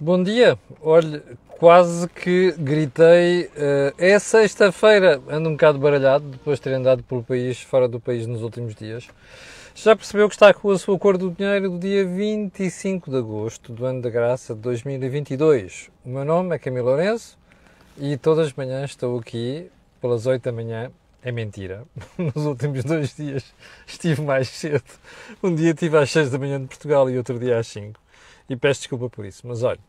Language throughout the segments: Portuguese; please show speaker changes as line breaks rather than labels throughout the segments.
Bom dia. Olhe, quase que gritei. Uh, é sexta-feira. Ando um bocado baralhado depois de ter andado pelo país, fora do país nos últimos dias. Já percebeu que está com a sua cor do dinheiro do dia 25 de agosto do ano da graça de 2022. O meu nome é Camilo Lourenço e todas as manhãs estou aqui pelas 8 da manhã é mentira. Nos últimos dois dias estive mais cedo. Um dia estive às 6 da manhã de Portugal e outro dia às 5. E peço desculpa por isso. Mas olha,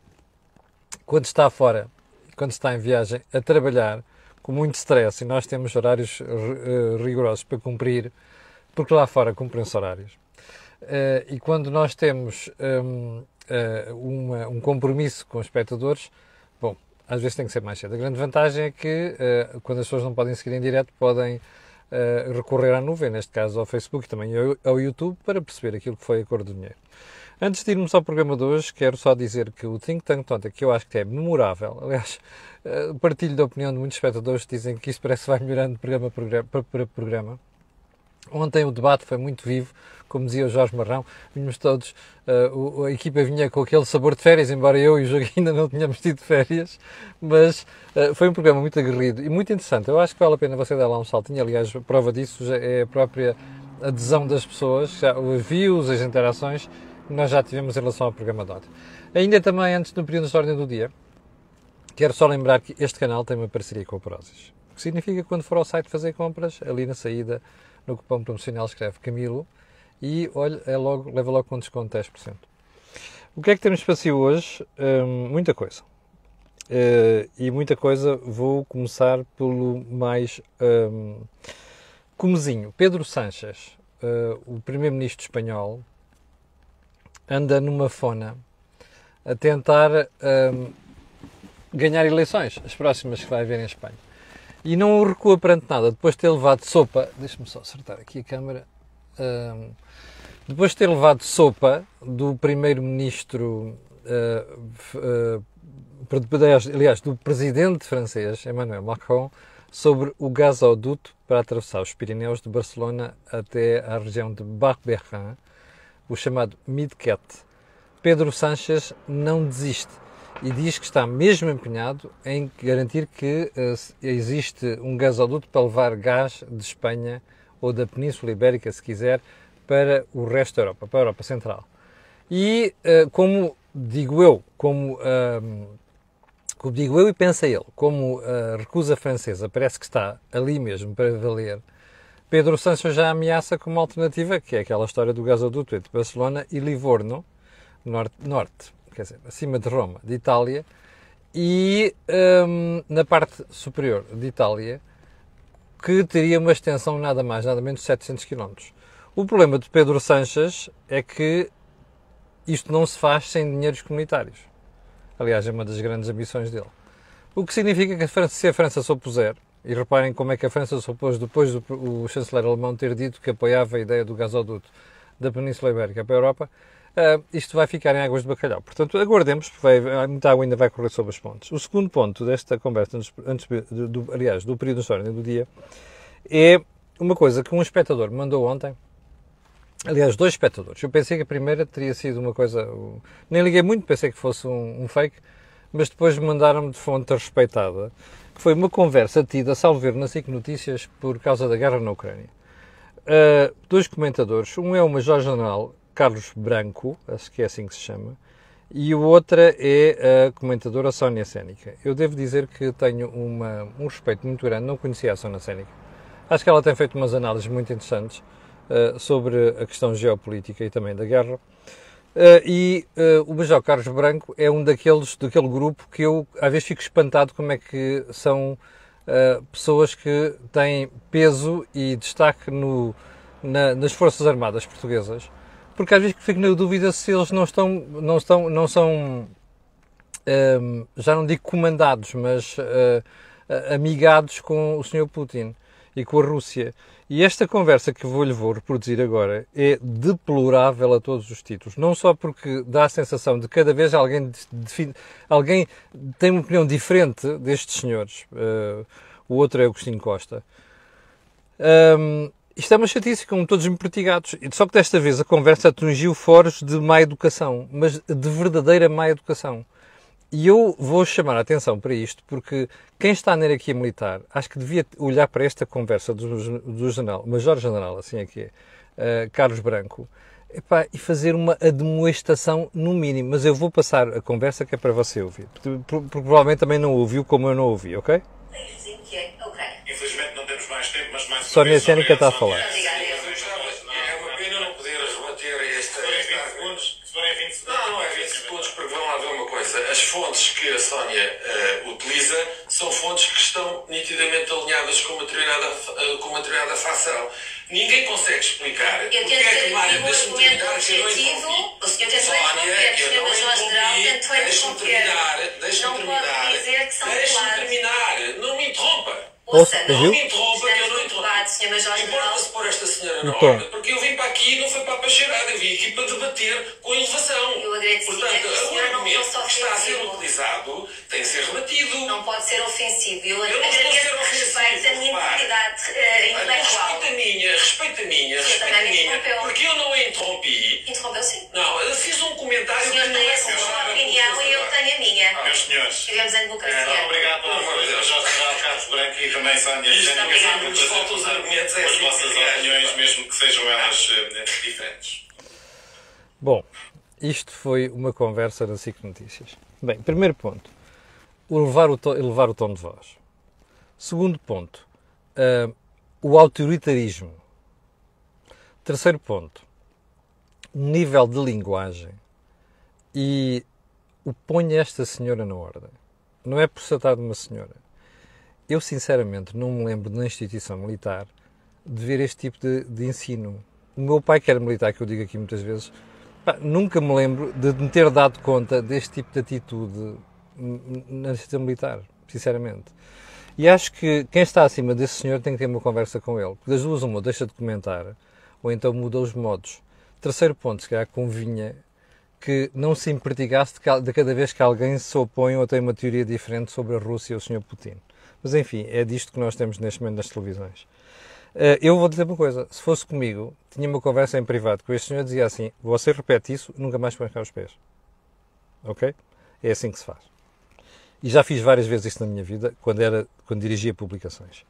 quando está fora, quando está em viagem, a trabalhar com muito stress e nós temos horários uh, rigorosos para cumprir, porque lá fora cumprem-se horários. Uh, e quando nós temos um, uh, eh, uma, um compromisso com os espectadores, bom, às vezes tem que ser mais cedo. A grande vantagem é que, uh, quando as pessoas não podem seguir em direto, podem recorrer à nuvem, neste caso ao Facebook e também ao, ao, YouTube, para perceber aquilo que foi a cor do dinheiro. Antes de irmos ao programa de hoje, quero só dizer que o Think Tank Tonta, que eu acho que é memorável, aliás, uh, partilho da opinião de muitos espectadores que dizem que isso parece que vai melhorando de programa para programa. Ontem o debate foi muito vivo, como dizia o Jorge Marrão, vimos todos, uh, a equipa vinha com aquele sabor de férias, embora eu e o jogo ainda não tenhamos tido férias, mas uh, foi um programa muito aguerrido e muito interessante. Eu acho que vale a pena você dar lá um saltinho, aliás, prova disso é a própria adesão das pessoas, já, os views, as interações nós já tivemos em relação ao programa ontem. Ainda também, antes do período de ordem do dia, quero só lembrar que este canal tem uma parceria com a Prozis. O que significa que quando for ao site fazer compras, ali na saída, no cupom promocional escreve Camilo e olha, é logo, leva logo com desconto de 10%. O que é que temos para si hoje? Hum, muita coisa. Uh, e muita coisa, vou começar pelo mais um, comezinho. Pedro Sánchez, uh, o primeiro-ministro espanhol, anda numa fona a tentar um, ganhar eleições, as próximas que vai haver em Espanha. E não recua perante nada, depois de ter levado sopa, deixa-me só acertar aqui a câmera, um, depois de ter levado sopa do primeiro-ministro, uh, uh, aliás, do presidente francês, Emmanuel Macron, sobre o gasoduto para atravessar os Pirineus de Barcelona até à região de Barberrin, o chamado Midcat. Pedro Sánchez não desiste e diz que está mesmo empenhado em garantir que uh, existe um gasoduto para levar gás de Espanha ou da Península Ibérica, se quiser, para o resto da Europa, para a Europa Central. E uh, como digo eu, como, uh, como digo eu e pensa ele, como a recusa francesa parece que está ali mesmo para valer, Pedro Sancho já ameaça como alternativa, que é aquela história do gasoduto entre Barcelona e Livorno, norte, norte quer dizer, acima de Roma, de Itália, e um, na parte superior de Itália, que teria uma extensão nada mais, nada menos de 700 km. O problema de Pedro Sanches é que isto não se faz sem dinheiros comunitários. Aliás, é uma das grandes ambições dele. O que significa que se a França se opuser, e reparem como é que a França se opôs depois do o chanceler alemão ter dito que apoiava a ideia do gasoduto da Península Ibérica para a Europa, uh, isto vai ficar em águas de bacalhau. Portanto, aguardemos, vai, muita água ainda vai correr sobre os pontos. O segundo ponto desta conversa, antes, do, do, aliás, do período de história do dia, é uma coisa que um espectador mandou ontem. Aliás, dois espectadores. Eu pensei que a primeira teria sido uma coisa. Nem liguei muito, pensei que fosse um, um fake, mas depois mandaram-me de fonte respeitada, que foi uma conversa tida, salvo ver, na SIC Notícias, por causa da guerra na Ucrânia. Uh, dois comentadores, um é o Major General Carlos Branco, acho que é assim que se chama, e o outra é a comentadora Sónia Sénica. Eu devo dizer que tenho uma, um respeito muito grande, não conhecia a Sónia Sénica. Acho que ela tem feito umas análises muito interessantes uh, sobre a questão geopolítica e também da guerra. Uh, e uh, o Major Carlos Branco é um daqueles, daquele grupo que eu às vezes fico espantado como é que são pessoas que têm peso e destaque no, na, nas Forças Armadas Portuguesas porque às vezes fico na dúvida se eles não estão, não estão, não são, um, ehm, já não digo comandados, mas uh, amigados com o Sr. Putin e com a Rússia. E esta conversa que vou-lhe vou reproduzir agora é deplorável a todos os títulos. Não só porque dá a sensação de cada vez alguém, alguém tem uma opinião diferente destes senhores. Uh, o outro é Agostinho Costa. Um, isto é uma chatice, como todos empertigados. Só que desta vez a conversa atingiu foros de má educação, mas de verdadeira má educação. E eu vou chamar a atenção para isto porque quem está na hierarquia militar acho que devia olhar para esta conversa do, do general, Major-General, assim é que é, uh, Carlos Branco, epá, e fazer uma admoestação no mínimo. Mas eu vou passar a conversa que é para você ouvir, porque, porque provavelmente também não ouviu como eu não ouvi, ok?
Infelizmente não temos mais tempo, mas mais
Sónia Cénica está a falar.
Obrigada. As fontes que a Sónia uh, utiliza são fontes que estão nitidamente alinhadas com uma determinada, uh, com uma determinada fação. Ninguém consegue explicar
eu
porque é que Mário, deixe-me terminar, que eu não interrompi. Sónia, eu não interrompi. Deixe-me
interromper.
terminar, deixe-me
Não
terminar.
claros.
terminar, não me interrompa.
Ouça,
não me interrompa, que eu não
estamos no
interrompo.
debate, senhor Major-General.
Importa-se pôr esta senhora na
Então.
ordem, porque eu vim para aqui e não foi para a pacheirada, eu vim aqui para debater com elevação.
Eu agradeci,
Portanto,
é que o
argumento que está a ser utilizado tem que ser rebatido.
Não pode ser ofensivo. Eu,
Eu não estou a ser
agradeço
ofensivo,
respeite a minha integridade eh, intelectual.
Respeita a minha, respeita a minha,
Sim,
respeita a
também
minha, porque eu não a interrompi.
Interrompeu sim.
Não, eu fiz um comentário que não é comparável
opinião e eu tenho a minha.
Meus senhores,
Vivemos em democracia.
obrigado pela
de Deus.
Jorge Carlos Branco e também Sónia
Isto
prazer
faltam os
contar
argumentos, é
as
assim
vossas
que é.
opiniões, mesmo que sejam elas eh, diferentes.
Bom, isto foi uma conversa na SIC Notícias. Bem, primeiro ponto, elevar o, to, elevar o tom de voz. Segundo ponto, ah, o autoritarismo. Terceiro ponto, o nível de linguagem e o ponha esta senhora na ordem. Não é por se tratar de uma senhora. Eu, sinceramente, não me lembro na instituição militar de ver este tipo de, de ensino. O meu pai, que era militar, que eu digo aqui muitas vezes, pá, nunca me lembro de me ter dado conta deste tipo de atitude na instituição militar, sinceramente. E acho que quem está acima desse senhor tem que ter uma conversa com ele. Porque das duas, uma, ou deixa de comentar, ou então muda os modos. Terceiro ponto, se calhar convinha que não se impertigasse de ca- de cada vez que alguém se opõe ou tem uma teoria diferente sobre a Rússia e o Sr. Putin. Mas enfim, é disto que nós temos neste momento nas televisões. Eh, Eu vou dizer uma coisa: se fosse comigo, tinha uma conversa em privado com este senhor dizia assim: você repete isso, nunca mais põe cá os pés. Ok? É assim que se faz. E já fiz várias vezes isto na minha vida, quando, era, quando dirigia publicações.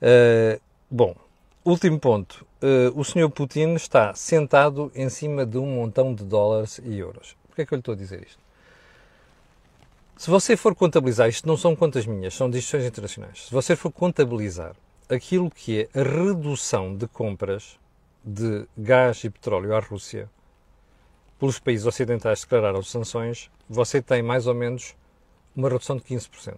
Eh, bom, último ponto. Eh, o senhor Putin está sentado em cima de um montão de dólares e euros. Porquê é que eu lhe estou a dizer isto? Se você for contabilizar, isto não são contas minhas, são decisões internacionais. Se você for contabilizar aquilo que é a redução de compras de gás e petróleo à Rússia pelos países ocidentais declararam sanções, você tem mais ou menos uma redução de 15%.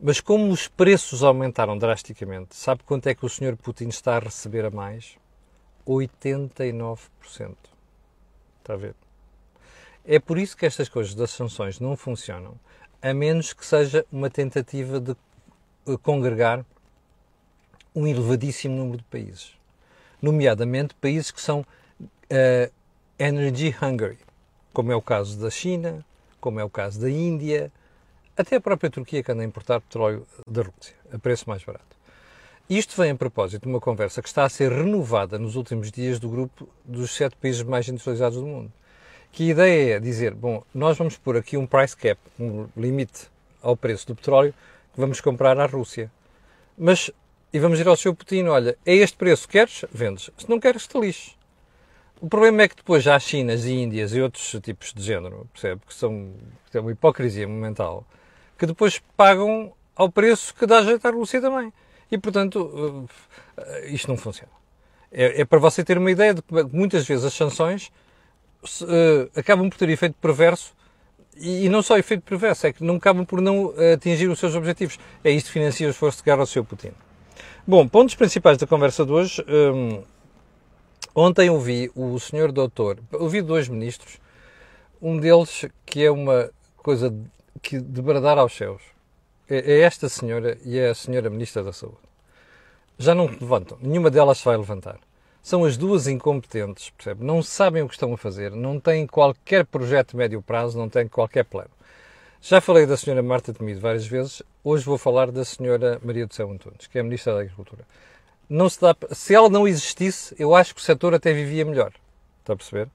Mas como os preços aumentaram drasticamente, sabe quanto é que o Sr. Putin está a receber a mais? 89%. Está a ver? É por isso que estas coisas das sanções não funcionam, a menos que seja uma tentativa de congregar um elevadíssimo número de países, nomeadamente países que são eh, energy hungry, como é o caso da China, como é o caso da Índia, até a própria Turquia que anda a importar petróleo da Rússia, a preço mais barato. Isto vem a propósito de uma conversa que está a ser renovada nos últimos dias do grupo dos sete países mais industrializados do mundo. Que a ideia é dizer, bom, nós vamos pôr aqui um price cap, um limite ao preço do petróleo vamos comprar à Rússia. Mas, e vamos dizer ao seu Putin, olha, é este preço, queres? Vendes. Se não queres, te lixe. O problema é que depois há Chinas e Índias e outros tipos de género, percebe? Que são que é uma hipocrisia momental, que depois pagam ao preço que dá jeito à Rússia também. E, portanto, eh, isto não funciona. É, é para você ter uma ideia de que muitas vezes as sanções se, eh, acabam por ter efeito perverso e, não só efeito perverso, é que não acabam por não eh, atingir os seus objetivos. É isto que financia o esforço de guerra ao seu Putin. Bom, pontos principais da conversa de hoje. hum, ontem ouvi o senhor doutor, ouvi dois ministros, um deles que é uma coisa que de bradar aos céus. É, é esta senhora e é a senhora ministra da Saúde. Já não levantam, nenhuma delas se vai levantar. São as duas incompetentes, percebe? Não sabem o que estão a fazer, não têm qualquer projeto de médio prazo, não têm qualquer plano. Já falei da senhora Marta Temido várias vezes, hoje vou falar da senhora Maria do Céu Antunes, que é a Ministra da Agricultura. Não se, dá, se ela não existisse, eu acho que o setor até vivia melhor. Está a perceber?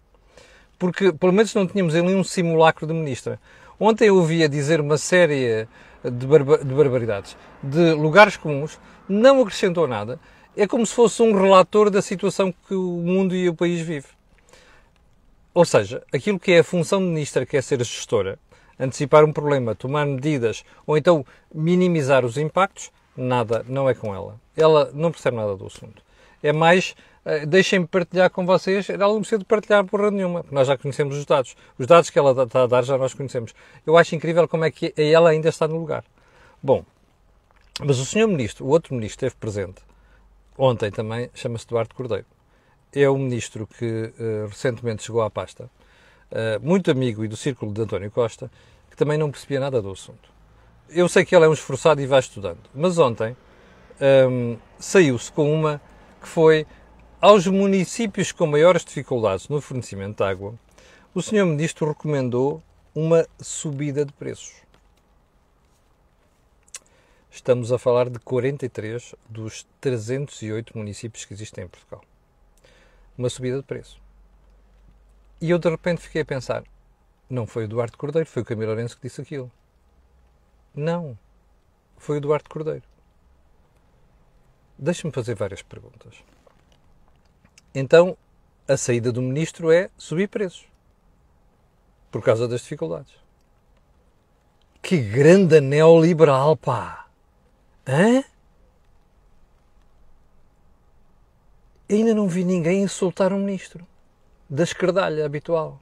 porque pelo menos não tínhamos ali um simulacro de ministra. Ontem eu ouvia dizer uma série de, barba de barbaridades, de lugares comuns, não acrescentou nada. É como se fosse um relator da situação que o mundo e o país vive. Ou seja, aquilo que é a função de ministra, que é ser gestora, antecipar um problema, tomar medidas ou então minimizar os impactos, nada, não é com ela. Ela não percebe nada do assunto. É mais, uh, deixem-me partilhar com vocês, ela não precisa de partilhar porra nenhuma, porque nós já conhecemos os dados. Os dados que ela está a dar já nós conhecemos. Eu acho incrível como é que ela ainda está no lugar. Bom, mas o senhor ministro, o outro ministro esteve presente ontem também, chama-se Eduardo Cordeiro. É o ministro que uh, recentemente chegou à pasta, uh, muito amigo e do círculo de António Costa, que também não percebia nada do assunto. Eu sei que ele é um esforçado e vai estudando, mas ontem um, saiu-se com uma que foi aos municípios com maiores dificuldades no fornecimento de água, o senhor ministro recomendou uma subida de preços. Estamos a falar de 43 dos 308 municípios que existem em Portugal. Uma subida de preço. E eu de repente fiquei a pensar: não foi o Eduardo Cordeiro, foi o Camilo Lourenço que disse aquilo. Não. Foi o Eduardo Cordeiro. Deixe-me fazer várias perguntas. Então, a saída do ministro é subir preços. Por causa das dificuldades. Que grande neoliberal, pá! Hã? Ainda não vi ninguém insultar um ministro da escardalha habitual.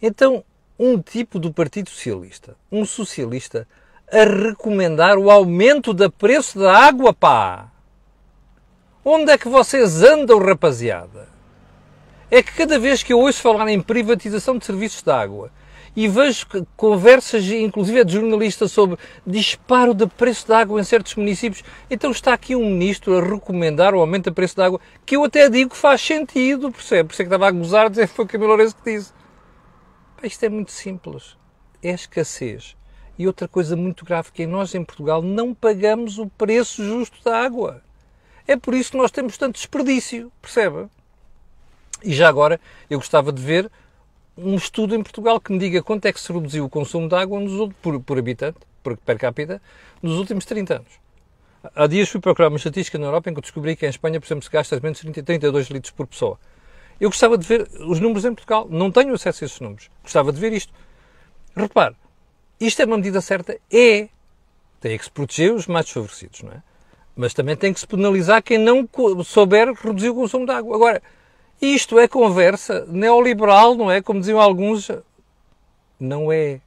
Então, um tipo do Partido Socialista, um socialista, a recomendar o aumento do preço da água, pá! Onde é que vocês andam, rapaziada? É que cada vez que eu ouço falar em privatização de serviços de água e vejo conversas, inclusive de jornalistas, sobre disparo de preço da água em certos municípios. Então está aqui um ministro a recomendar o aumento do preço da água, que eu até digo que faz sentido, percebe? Por isso é que estava a gozar, dizer foi o Camilo Lourenço que disse. Isto é muito simples. É escassez. E outra coisa muito grave, que é nós em Portugal não pagamos o preço justo da água. É por isso que nós temos tanto desperdício, percebe? E já agora, eu gostava de ver um estudo em Portugal que me diga quanto é que se reduziu o consumo de água nos, por, por habitante, por per capita, nos últimos 30 anos. Há dias fui procurar uma estatística na Europa em que descobri que em Espanha, por exemplo, se gasta menos de 32 litros por pessoa. Eu gostava de ver os números em Portugal. Não tenho acesso a esses números. Gostava de ver isto. Repare, isto é uma medida certa? É. Tem que se proteger os mais desfavorecidos, não é? Mas também tem que se penalizar quem não souber reduzir o consumo de água. Agora, isto é conversa neoliberal, não é? Como diziam alguns. Não é.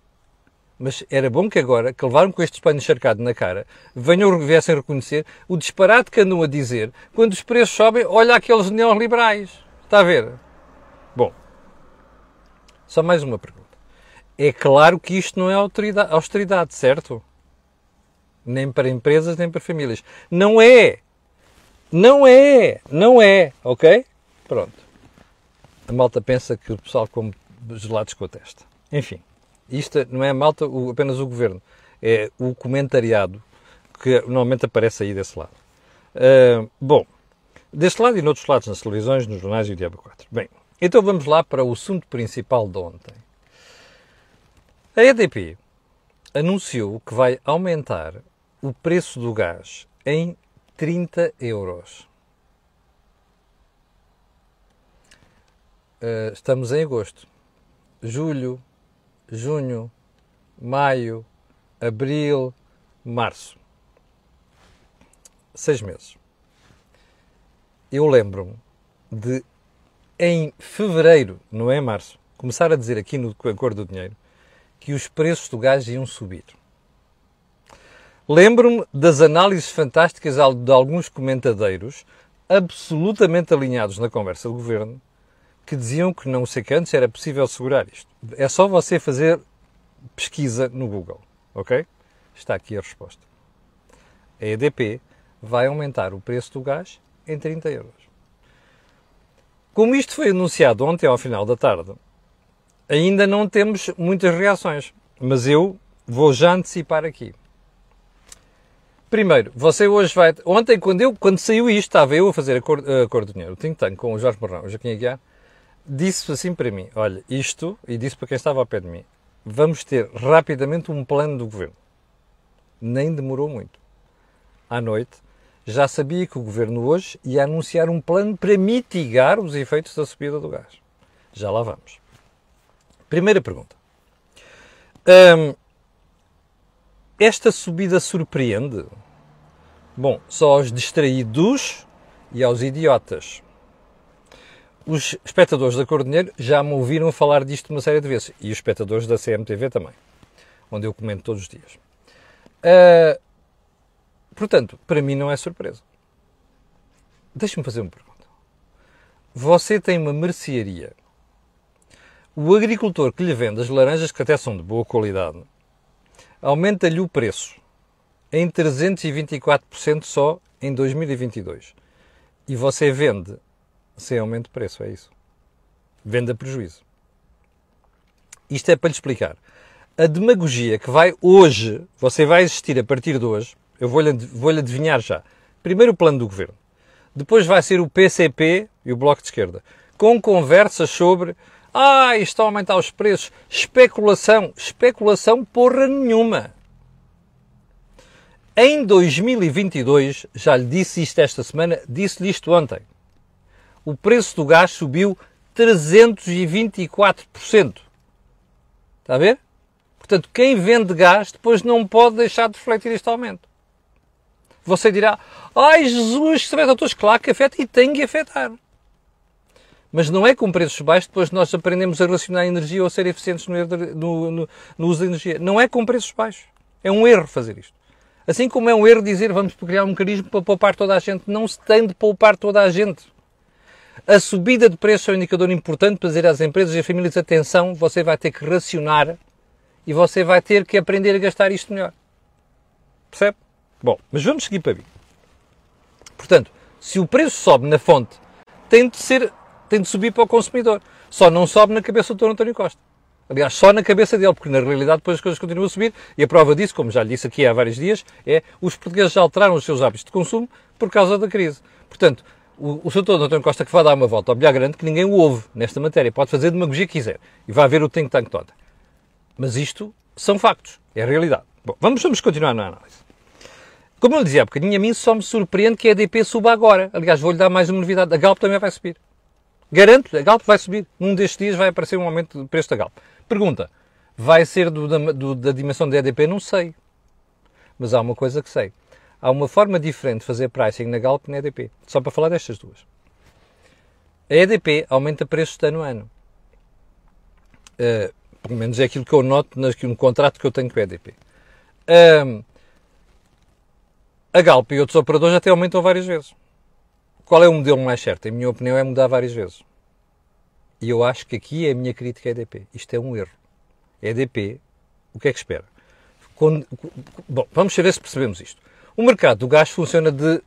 Mas era bom que agora, que levaram com este pano encharcado na cara, venham viessem reconhecer o disparate que andam a dizer quando os preços sobem, olha aqueles neoliberais. Está a ver? Bom, só mais uma pergunta. É claro que isto não é austeridade, certo? Nem para empresas, nem para famílias. Não é! Não é! Não é! Ok? Pronto. A malta pensa que o pessoal come gelados com a testa. Enfim, isto não é a malta o, apenas o governo, é o comentariado que normalmente aparece aí desse lado. Uh, bom, deste lado e noutros lados, nas televisões, nos jornais e o Diabo 4. Bem, então vamos lá para o assunto principal de ontem. A EDP anunciou que vai aumentar o preço do gás em 30 euros. Uh, estamos em agosto. Julho, junho, maio, abril, março. Seis meses. Eu lembro-me de, em fevereiro, não é março, começar a dizer aqui no Acordo do Dinheiro que os preços do gás iam subir. Lembro-me das análises fantásticas de alguns comentadeiros absolutamente alinhados na conversa do governo que diziam que não sei que antes era possível segurar isto. É só você fazer pesquisa no Google, ok? Está aqui a resposta. A EDP vai aumentar o preço do gás em 30 euros. Como isto foi anunciado ontem ao final da tarde, ainda não temos muitas reações, mas eu vou já antecipar aqui. Primeiro, você hoje vai. Ontem, quando, eu, quando saiu isto, estava eu a fazer a cor, a cor do dinheiro, o think tank com o Jorge Marrão, o Joaquim Aguiar, disse assim para mim: olha, isto, e disse para quem estava ao pé de mim, vamos ter rapidamente um plano do governo. Nem demorou muito. À noite, já sabia que o governo hoje ia anunciar um plano para mitigar os efeitos da subida do gás. Já lá vamos. Primeira pergunta. Hum, esta subida surpreende? Bom, só aos distraídos e aos idiotas. Os espectadores da Cor Dinheiro já me ouviram falar disto uma série de vezes. E os espectadores da CMTV também, onde eu comento todos os dias. Uh, portanto, para mim não é surpresa. Deixe-me fazer uma pergunta. Você tem uma mercearia. O agricultor que lhe vende as laranjas, que até são de boa qualidade, aumenta-lhe o preço em 324% só em 2022. E você vende sem aumento de preço, é isso. Vende a prejuízo. Isto é para lhe explicar. A demagogia que vai hoje, você vai existir a partir de hoje, eu vou-lhe vou adivinhar já. Primeiro o plano do governo. Depois vai ser o PCP e o Bloco de Esquerda. Com conversas sobre ah, isto está a aumentar os preços. Especulação. Especulação porra nenhuma. Em 2022, já lhe disse isto esta semana, disse-lhe isto ontem o preço do gás subiu 324%. Está a ver? Portanto, quem vende gás depois não pode deixar de refletir este aumento. Você dirá, ai Jesus, se a todos, claro que afeta e tem que afetar. Mas não é com preços baixos depois nós aprendemos a relacionar a energia ou a ser eficientes no, no, no, no uso da energia. Não é com preços baixos. É um erro fazer isto. Assim como é um erro dizer vamos criar um mecanismo para poupar toda a gente. Não se tem de poupar toda a gente. A subida de preço é um indicador importante para dizer às empresas e às famílias: atenção, você vai ter que racionar e você vai ter que aprender a gastar isto melhor. Percebe? Bom, mas vamos seguir para mim. Portanto, se o preço sobe na fonte, tem de, ser, tem de subir para o consumidor. Só não sobe na cabeça do Dr. António Costa. Aliás, só na cabeça dele, porque na realidade depois as coisas continuam a subir e a prova disso, como já lhe disse aqui há vários dias, é os portugueses já alteraram os seus hábitos de consumo por causa da crise. Portanto, o, o Sr. António Costa que vai dar uma volta ao bilhar grande que ninguém o ouve nesta matéria. Pode fazer demagogia que quiser e vai ver o think tank todo. Mas isto são factos, é a realidade. Bom, vamos, vamos continuar na análise. Como eu dizia há bocadinho, a mim só me surpreende que a EDP suba agora. Aliás, vou-lhe dar mais uma novidade. A Galp também vai subir. Garanto, a Galp vai subir. Num destes dias vai aparecer um aumento de preço da Galp. Pergunta, vai ser do, da, do, da dimensão da EDP? Não sei. Mas há uma coisa que sei. Há uma forma diferente de fazer pricing na Galp e na EDP. Só para falar destas duas. A EDP aumenta preços de ano a ano. Uh, pelo menos é aquilo que eu noto no contrato que eu tenho com a EDP. Uh, a Galp e outros operadores até aumentam várias vezes. Qual é o modelo mais certo? Em minha opinião, é mudar várias vezes. E eu acho que aqui é a minha crítica à EDP. Isto é um erro. A EDP, o que é que espera? Quando, bom, vamos ver se percebemos isto. O mercado do gás funciona de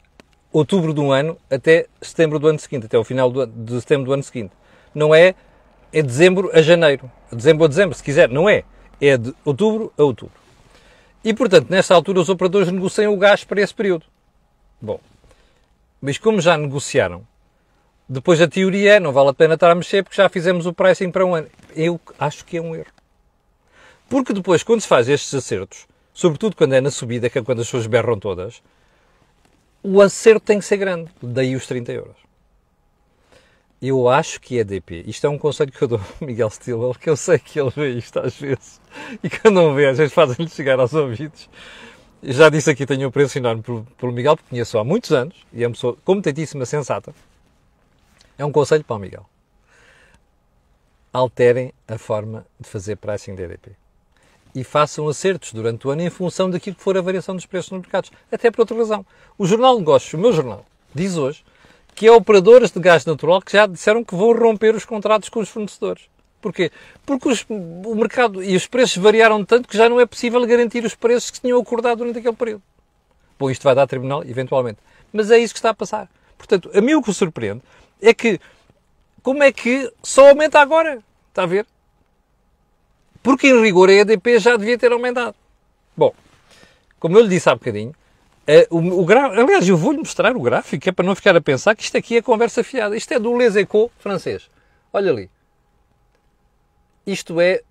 outubro de um ano até setembro do ano seguinte, até o final do, de setembro do ano seguinte. Não é, é dezembro a janeiro, dezembro a dezembro, se quiser, não é. É de outubro a outubro. E, portanto, nessa altura os operadores negociam o gás para esse período. Bom, mas como já negociaram, depois a teoria é, não vale a pena estar a mexer porque já fizemos o pricing para um ano. Eu acho que é um erro. Porque depois, quando se faz estes acertos, sobretudo quando é na subida, que é quando as pessoas berram todas, o acerto tem que ser grande. Daí os 30 euros. Eu acho que é DP. Isto é um conselho que eu dou ao Miguel Stilwell, que eu sei que ele vê isto às vezes. E quando não vê, às vezes fazem-lhe chegar aos ouvidos. Já disse aqui, tenho um preço enorme pelo, Miguel, porque conheço há muitos anos e é uma pessoa competentíssima, sensata. É um conselho para o Miguel. Alterem a forma de fazer pricing de EDP e façam acertos durante o ano em função daquilo que for a variação dos preços nos mercados. Até por outra razão. O Jornal de Negócios, o meu jornal, diz hoje que há operadoras de gás natural que já disseram que vão romper os contratos com os fornecedores. Porquê? Porque os, o mercado e os preços variaram tanto que já não é possível garantir os preços que tinham acordado durante aquele período. Bom, isto vai dar tribunal, eventualmente. Mas é isso que está a passar. Portanto, a mim o que surpreende é que como é que só aumenta agora? Está a ver? Porque, em rigor, a EDP já devia ter aumentado. Bom, como eu lhe disse há bocadinho, é, o, o aliás, eu vou-lhe mostrar o gráfico, é para não ficar a pensar que isto aqui é conversa fiada. Isto é do Les Echos francês. Olha ali. Isto é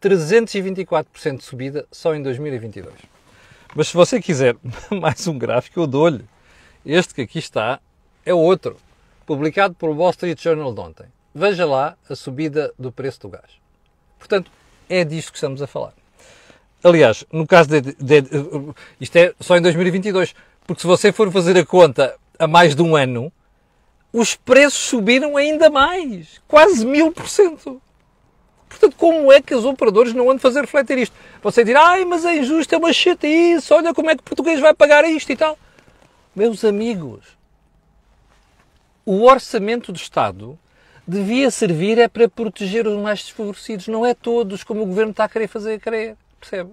324% de subida só em 2022. Mas se você quiser mais um gráfico, eu dou-lhe. Este que aqui está é outro, publicado pelo Wall Street Journal de ontem. Veja lá a subida do preço do gás. Portanto, é disto que estamos a falar. Aliás, no caso de, de, de, Isto é só em 2022. Porque se você for fazer a conta a mais de um ano, os preços subiram ainda mais. Quase mil por cento. Portanto, como é que os operadores não vão fazer refletir isto? Você dirá, ai, mas é injusto, é uma chatice, olha como é que o português vai pagar isto e tal. Meus amigos, o orçamento do Estado devia servir é para proteger os mais desfavorecidos, não é todos, como o governo está a querer fazer crer, percebe?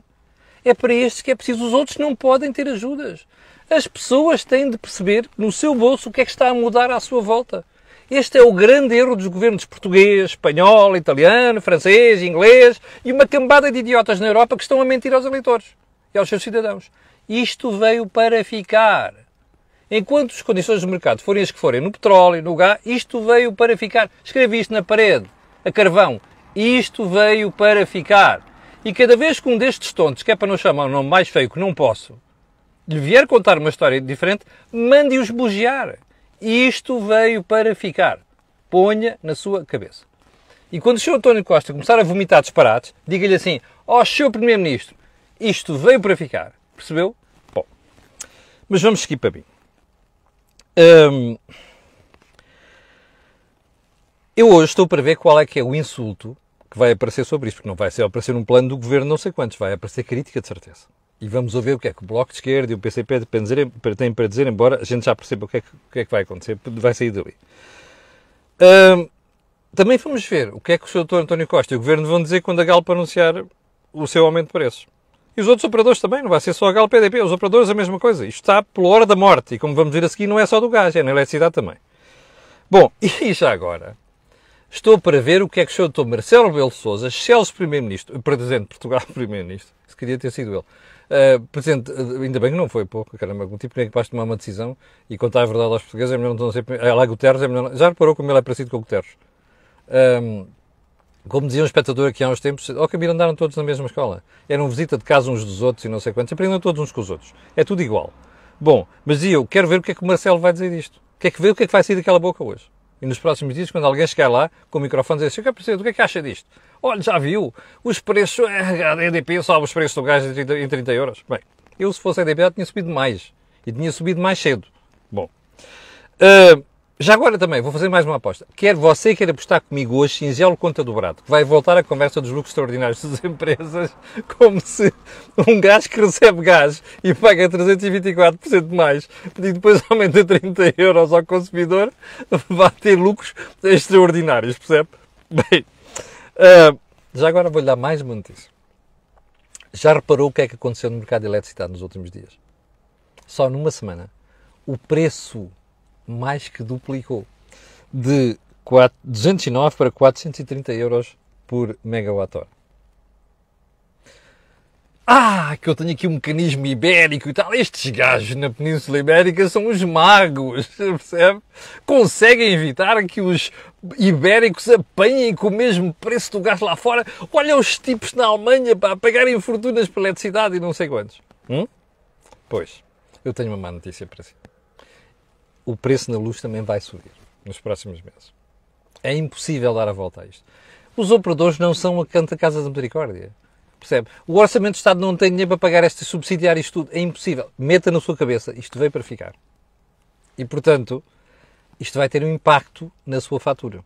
É para estes que é preciso, os outros não podem ter ajudas. As pessoas têm de perceber no seu bolso o que é que está a mudar à sua volta. Este é o grande erro dos governos português, espanhol, italiano, francês, inglês e uma cambada de idiotas na Europa que estão a mentir aos eleitores e aos seus cidadãos. Isto veio para ficar. Enquanto as condições do mercado forem as que forem no petróleo, no gás, isto veio para ficar. Escrevi isto na parede, a carvão. Isto veio para ficar. E cada vez que um destes tontos, que é para não chamar um nome mais feio que não posso, lhe vier contar uma história diferente, mande-os bugiar. Isto veio para ficar. Ponha na sua cabeça. E quando o Sr. António Costa começar a vomitar disparates, diga-lhe assim: Ó, oh, Sr. Primeiro-Ministro, isto veio para ficar. Percebeu? Bom, mas vamos seguir para mim. Eu hoje estou para ver qual é que é o insulto que vai aparecer sobre isto, porque não vai ser aparecer um plano do governo não sei quantos, vai aparecer crítica de certeza. E vamos ouvir o que é que o Bloco de Esquerda e o PCP têm para dizer, embora a gente já perceba o que é que, que, é que vai acontecer, vai sair dali. Também vamos ver o que é que o Sr. António Costa e o Governo vão dizer quando a Galp anunciar o seu aumento de preços. E os outros operadores também, não vai ser só a Galp PDP, os operadores a mesma coisa. Isto está pela hora da morte, e como vamos ver a seguir, não é só do gás, é na eletricidade também. Bom, e já agora, estou para ver o que é que o Sr. Marcelo Rebelo Sousa, Excelso Primeiro-Ministro, Presidente de Portugal Primeiro-Ministro, se queria ter sido ele, Uh, Presidente, ainda bem que não foi pouco, caramba, um tipo que é capaz de tomar uma decisão e contar a verdade aos portugueses é melhor não ser. É lá Guterres, é melhor. Já reparou como ele é parecido com o Guterres? Um, como dizia um espectador aqui há uns tempos, ao Camilo andaram todos na mesma escola. Eram visita de casa uns dos outros e não sei quantos. Aprendem todos uns com os outros. É tudo igual. Bom, mas eu quero ver o que é que o Marcelo vai dizer disto. Quer que ver o que é que vai sair daquela boca hoje. E nos próximos dias, quando alguém chegar lá com o microfone dizer assim, eu quero perceber, o que é que acha disto? Olha, já viu? Os preços, a EDP sobe os preços do gás em 30, em 30 euros. Bem, eu se fosse a EDP já tinha subido mais. E tinha subido mais cedo. Bom. Uh, já agora também, vou fazer mais uma aposta. Quer você quer apostar comigo hoje, singelo conta dobrado, que vai voltar a conversa dos lucros extraordinários das empresas, como se um gás que recebe gás e paga 324% mais e depois aumenta 30 euros ao consumidor, vai ter lucros extraordinários, percebe? Bem, uh, já agora vou-lhe dar mais uma notícia. Já reparou o que é que aconteceu no mercado de eletricidade nos últimos dias? Só numa semana, o preço mais que duplicou. De 209 para 430 euros por megawatt-hora. Ah, que eu tenho aqui um mecanismo ibérico e tal. Estes gajos na Península Ibérica são os magos, percebe? Conseguem evitar que os ibéricos apanhem com o mesmo preço do gás lá fora. Olha os tipos na Alemanha para pagarem fortunas pela eletricidade e não sei quantos. Hum? Pois, eu tenho uma má notícia para si o preço na luz também vai subir nos próximos meses. É impossível dar a volta a isto. Os operadores não são a canta Casa da Misericórdia. Percebe? O Orçamento do Estado não tem dinheiro para pagar este subsidiário isto tudo. É impossível. Meta na sua cabeça. Isto veio para ficar. E, portanto, isto vai ter um impacto na sua fatura.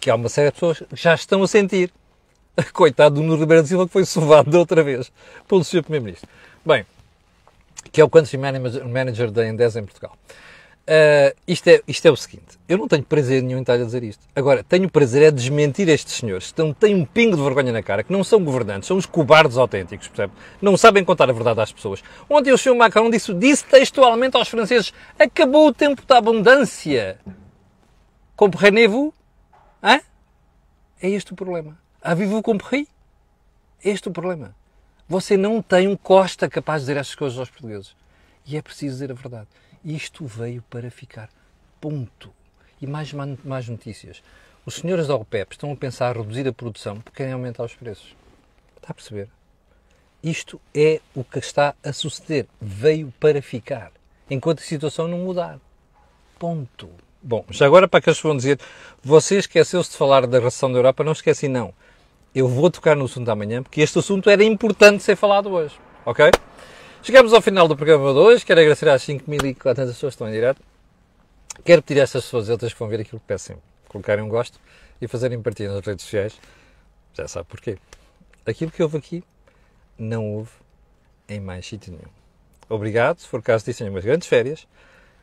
Que há uma série de pessoas que já estão a sentir. Coitado do Nuno Ribeiro da Silva que foi sovado da outra vez pelo Sr. Primeiro-Ministro. Bem, que é o Country Manager da Endesa em Portugal. Uh, isto, é, isto é o seguinte, eu não tenho prazer nenhum em estar a dizer isto. Agora, tenho prazer é desmentir estes senhores que têm um pingo de vergonha na cara, que não são governantes, são os cobardes autênticos, percebe? Não sabem contar a verdade às pessoas. Ontem o Sr. Macron disse, disse textualmente aos franceses, acabou o tempo da abundância. Comprenez-vous? É este o problema. Avez-vous? É este o problema. Você não tem um Costa capaz de dizer estas coisas aos portugueses. E é preciso dizer a verdade. Isto veio para ficar. Ponto. E mais, mais notícias. os senhores da OPEP estão a pensar a reduzir a produção porque querem aumentar os preços. Está a perceber? Isto é o que está a suceder. Veio para ficar. Enquanto a situação não mudar. Ponto. Bom, já agora para que as pessoas vão dizer, você esqueceu-se de falar da ração da Europa, não esqueci não. Eu vou tocar no assunto amanhã, porque este assunto era importante ser falado hoje, ok? Chegamos ao final do programa de hoje, quero agradecer às 5.400 pessoas que estão em direto. Quero pedir a estas pessoas, outras que vão ver aquilo que sempre, colocarem um gosto e fazerem partilha nas redes sociais. Já sabe porquê. Aquilo que houve aqui, não houve em mais sítio nenhum. Obrigado, se for caso disso, tenham umas grandes férias.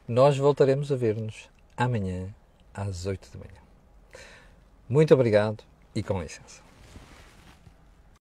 Nós voltaremos a ver-nos amanhã às 8 da manhã. Muito obrigado e com licença.